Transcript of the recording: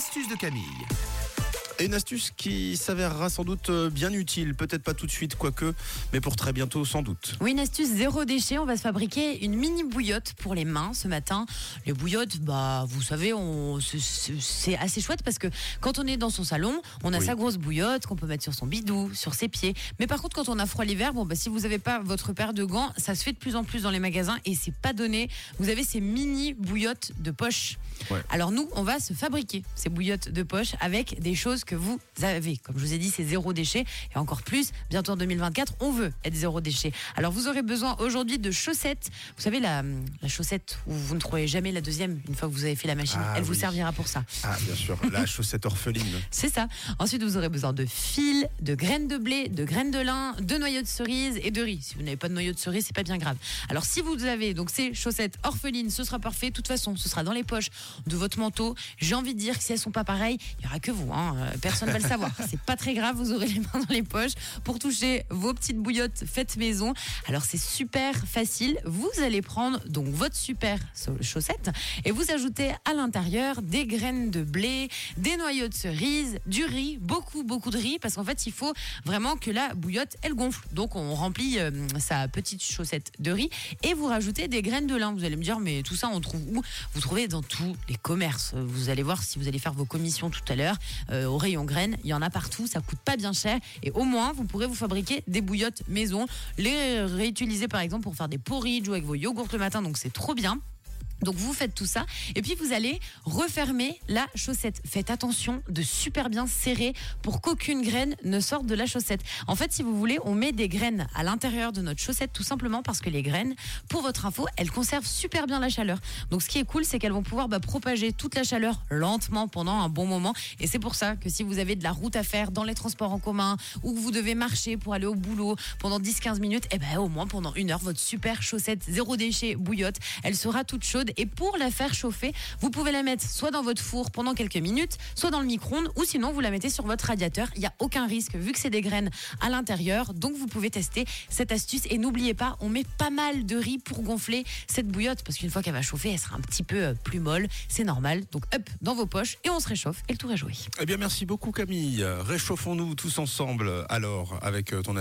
l'astuce de Camille. Et une astuce qui s'avérera sans doute euh, bien utile, peut-être pas tout de suite, quoique, mais pour très bientôt sans doute. Oui, une astuce zéro déchet. On va se fabriquer une mini bouillotte pour les mains ce matin. Les bouillottes, bah, vous savez, on, c'est- assez chouette parce que quand on est dans son salon, on a Oui. sa grosse bouillotte qu'on peut mettre sur son bidou, sur ses pieds. Mais par contre, quand on a froid l'hiver, bon, bah, si vous n'avez pas votre paire de gants, ça se fait de plus en plus dans les magasins et c'est pas donné. Vous avez ces mini bouillottes de poche. Ouais. Alors nous, on va se fabriquer ces bouillottes de poche avec des choses que vous avez. Comme je vous ai dit, c'est zéro déchet et encore plus. Bientôt en 2024, on veut être zéro déchet. Alors vous aurez besoin aujourd'hui de chaussettes. Vous savez la, la chaussette où vous ne trouvez jamais la deuxième une fois que vous avez fait la machine. Ah Elle vous servira pour ça. Ah, bien sûr, la chaussette orpheline. C'est ça. Ensuite, vous aurez besoin de fils, de graines de blé, de graines de lin, de noyaux de cerise et de riz. Si vous n'avez pas de noyaux de cerise, c'est pas bien grave. Alors, si vous avez donc ces chaussettes orphelines, ce sera parfait. De toute façon, ce sera dans les poches de votre manteau. J'ai envie de dire que si elles sont pas pareilles, il y aura que vous. Hein. Personne va le savoir. C'est pas très grave. Vous aurez les mains dans les poches pour toucher vos petites bouillottes faites maison. Alors, c'est super facile. Vous allez prendre donc votre super chaussette et vous ajoutez à l'intérieur des graines de blé, des noyaux de cerise, du riz, beaucoup beaucoup de riz parce qu'en fait il faut vraiment que la bouillotte elle gonfle. Donc on remplit euh, sa petite chaussette de riz et vous rajoutez des graines de lin. Vous allez me dire mais tout ça on trouve où? Vous trouvez dans tous les commerces. Vous allez voir si vous allez faire vos commissions tout à l'heure euh, au rayon graines, il y en a partout, ça coûte pas bien cher. Et au moins vous pourrez vous fabriquer des bouillottes maison, les réutiliser par exemple pour faire des porridge ou avec vos yogourts le matin donc c'est trop bien. Donc vous faites tout ça et puis vous allez refermer la chaussette. Faites attention de super bien serrer pour qu'aucune graine ne sorte de la chaussette. En fait, si vous voulez, on met des graines à l'intérieur de notre chaussette tout simplement parce que les graines, pour votre info, elles conservent super bien la chaleur. Donc ce qui est cool, c'est qu'elles vont pouvoir bah, propager toute la chaleur lentement pendant un bon moment. Et c'est pour ça que si vous avez de la route à faire dans les transports en commun ou que vous devez marcher pour aller au boulot pendant 10-15 minutes, et ben au moins pendant une heure, votre super chaussette zéro déchet bouillotte, elle sera toute chaude. Et pour la faire chauffer, vous pouvez la mettre soit dans votre four pendant quelques minutes, soit dans le micro-ondes, ou sinon vous la mettez sur votre radiateur. Il n'y a aucun risque vu que c'est des graines à l'intérieur. Donc vous pouvez tester cette astuce. Et n'oubliez pas, on met pas mal de riz pour gonfler cette bouillotte parce qu'une fois qu'elle va chauffer, elle sera un petit peu euh, plus molle. C'est normal. Donc hop, dans vos poches et on se réchauffe et le tour est joué. Eh bien, merci beaucoup, Camille. Réchauffons-nous tous ensemble, alors, avec euh, ton astuce.